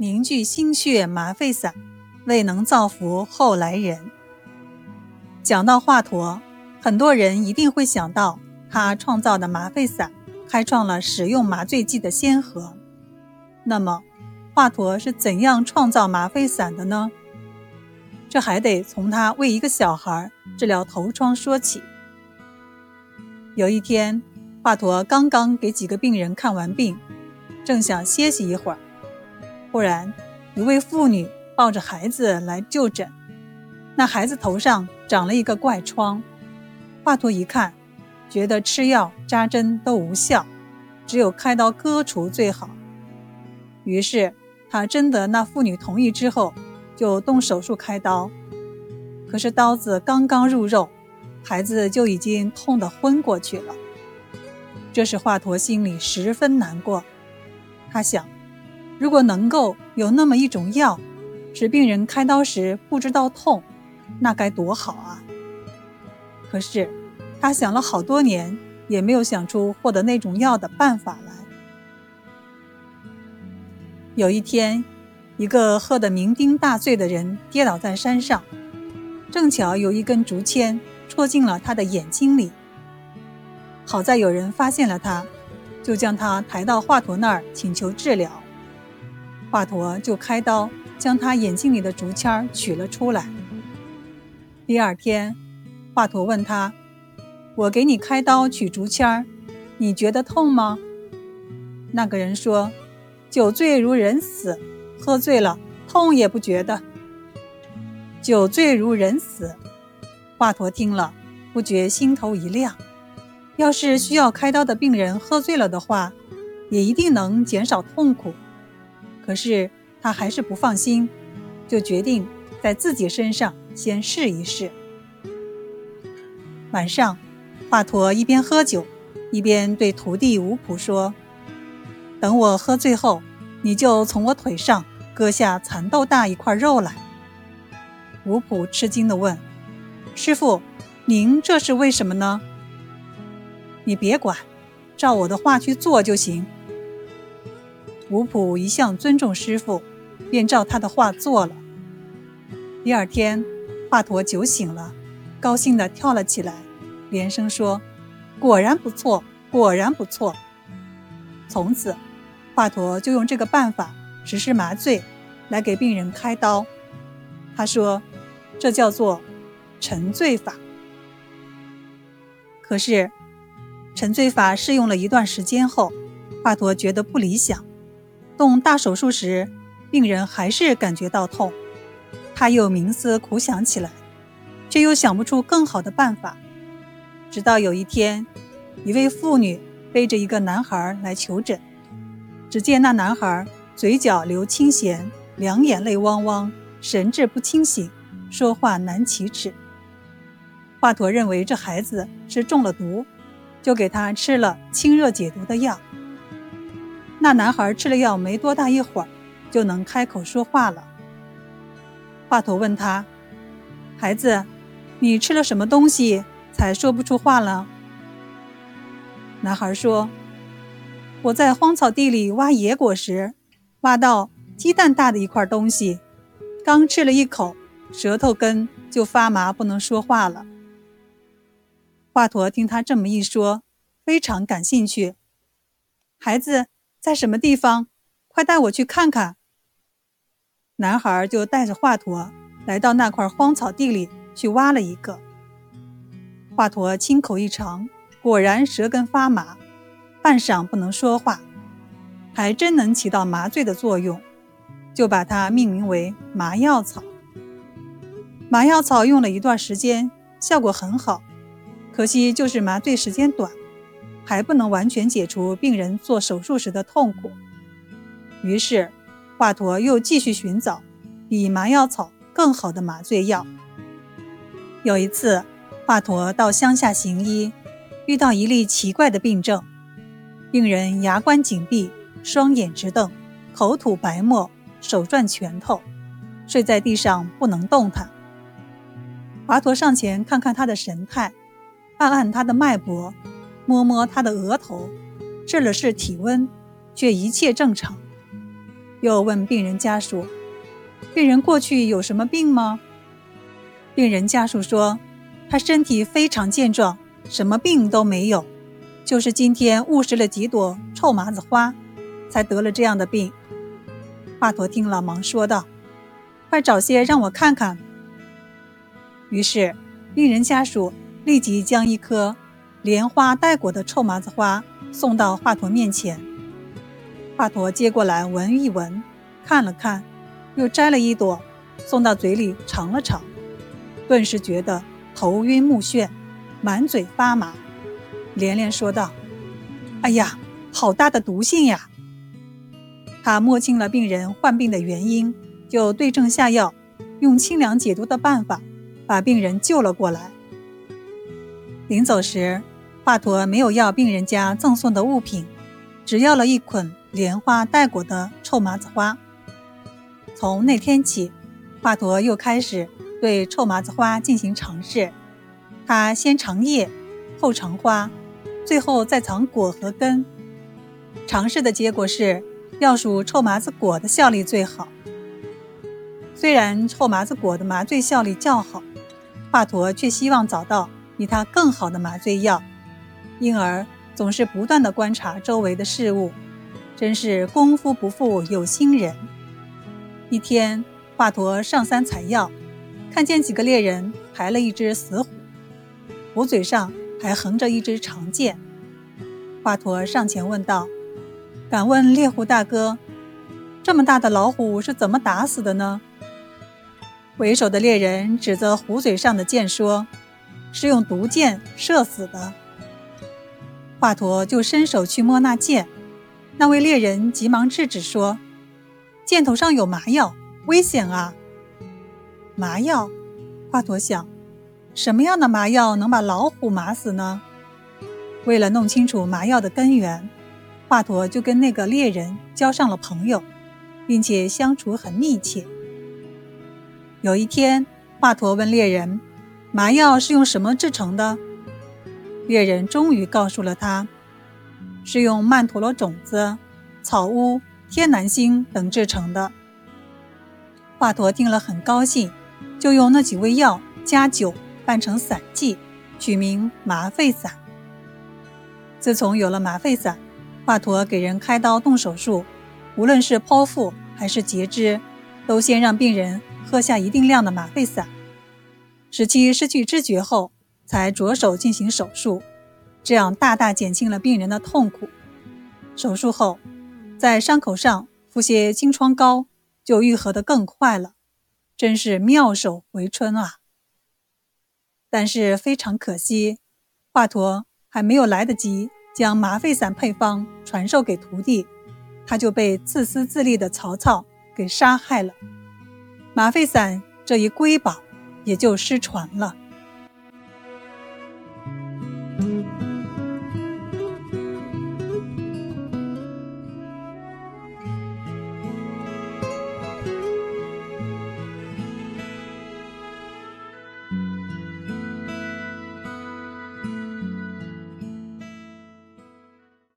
凝聚心血麻沸散，未能造福后来人。讲到华佗，很多人一定会想到他创造的麻沸散，开创了使用麻醉剂的先河。那么，华佗是怎样创造麻沸散的呢？这还得从他为一个小孩治疗头疮说起。有一天，华佗刚刚给几个病人看完病，正想歇息一会儿，忽然一位妇女抱着孩子来就诊。那孩子头上长了一个怪疮，华佗一看，觉得吃药扎针都无效，只有开刀割除最好。于是他征得那妇女同意之后。就动手术开刀，可是刀子刚刚入肉，孩子就已经痛得昏过去了。这时华佗心里十分难过，他想，如果能够有那么一种药，使病人开刀时不知道痛，那该多好啊！可是他想了好多年，也没有想出获得那种药的办法来。有一天。一个喝得酩酊大醉的人跌倒在山上，正巧有一根竹签戳进了他的眼睛里。好在有人发现了他，就将他抬到华佗那儿请求治疗。华佗就开刀将他眼睛里的竹签取了出来。第二天，华佗问他：“我给你开刀取竹签，你觉得痛吗？”那个人说：“酒醉如人死。”喝醉了，痛也不觉得。酒醉如人死。华佗听了，不觉心头一亮。要是需要开刀的病人喝醉了的话，也一定能减少痛苦。可是他还是不放心，就决定在自己身上先试一试。晚上，华佗一边喝酒，一边对徒弟吴普说：“等我喝醉后。”你就从我腿上割下蚕豆大一块肉来。吴普吃惊地问：“师傅，您这是为什么呢？”你别管，照我的话去做就行。吴普一向尊重师傅，便照他的话做了。第二天，华佗酒醒了，高兴地跳了起来，连声说：“果然不错，果然不错。”从此。华佗就用这个办法实施麻醉，来给病人开刀。他说：“这叫做沉醉法。”可是，沉醉法试用了一段时间后，华佗觉得不理想。动大手术时，病人还是感觉到痛。他又冥思苦想起来，却又想不出更好的办法。直到有一天，一位妇女背着一个男孩来求诊。只见那男孩嘴角流清涎，两眼泪汪汪，神志不清醒，说话难启齿。华佗认为这孩子是中了毒，就给他吃了清热解毒的药。那男孩吃了药没多大一会儿，就能开口说话了。华佗问他：“孩子，你吃了什么东西才说不出话了？”男孩说。我在荒草地里挖野果时，挖到鸡蛋大的一块东西，刚吃了一口，舌头根就发麻，不能说话了。华佗听他这么一说，非常感兴趣。孩子在什么地方？快带我去看看。男孩就带着华佗来到那块荒草地里去挖了一个。华佗亲口一尝，果然舌根发麻。半晌不能说话，还真能起到麻醉的作用，就把它命名为麻药草。麻药草用了一段时间，效果很好，可惜就是麻醉时间短，还不能完全解除病人做手术时的痛苦。于是，华佗又继续寻找比麻药草更好的麻醉药。有一次，华佗到乡下行医，遇到一例奇怪的病症。病人牙关紧闭，双眼直瞪，口吐白沫，手攥拳头，睡在地上不能动弹。华佗上前看看他的神态，按按他的脉搏，摸摸他的额头，试了试体温，却一切正常。又问病人家属：“病人过去有什么病吗？”病人家属说：“他身体非常健壮，什么病都没有，就是今天误食了几朵臭麻子花，才得了这样的病。”华佗听了，忙说道：“快找些让我看看。”于是，病人家属立即将一颗莲花带果的臭麻子花送到华佗面前。华佗接过来闻一闻，看了看，又摘了一朵，送到嘴里尝了尝，顿时觉得头晕目眩，满嘴发麻，连连说道：“哎呀，好大的毒性呀！”他摸清了病人患病的原因，就对症下药，用清凉解毒的办法把病人救了过来。临走时，华佗没有要病人家赠送的物品，只要了一捆。莲花带果的臭麻子花。从那天起，华佗又开始对臭麻子花进行尝试。他先尝叶，后尝花，最后再尝果和根。尝试的结果是，要数臭麻子果的效力最好。虽然臭麻子果的麻醉效力较好，华佗却希望找到比它更好的麻醉药，因而总是不断地观察周围的事物。真是功夫不负有心人。一天，华佗上山采药，看见几个猎人抬了一只死虎，虎嘴上还横着一支长剑。华佗上前问道：“敢问猎户大哥，这么大的老虎是怎么打死的呢？”为首的猎人指着虎嘴上的剑说：“是用毒箭射死的。”华佗就伸手去摸那箭。那位猎人急忙制止说：“箭头上有麻药，危险啊！”麻药，华佗想，什么样的麻药能把老虎麻死呢？为了弄清楚麻药的根源，华佗就跟那个猎人交上了朋友，并且相处很密切。有一天，华佗问猎人：“麻药是用什么制成的？”猎人终于告诉了他。是用曼陀罗种子、草乌、天南星等制成的。华佗听了很高兴，就用那几味药加酒拌成散剂，取名麻沸散。自从有了麻沸散，华佗给人开刀动手术，无论是剖腹还是截肢，都先让病人喝下一定量的麻沸散，使其失去知觉后，才着手进行手术。这样大大减轻了病人的痛苦。手术后，在伤口上敷些金疮膏，就愈合得更快了。真是妙手回春啊！但是非常可惜，华佗还没有来得及将麻沸散配方传授给徒弟，他就被自私自利的曹操给杀害了。麻沸散这一瑰宝也就失传了。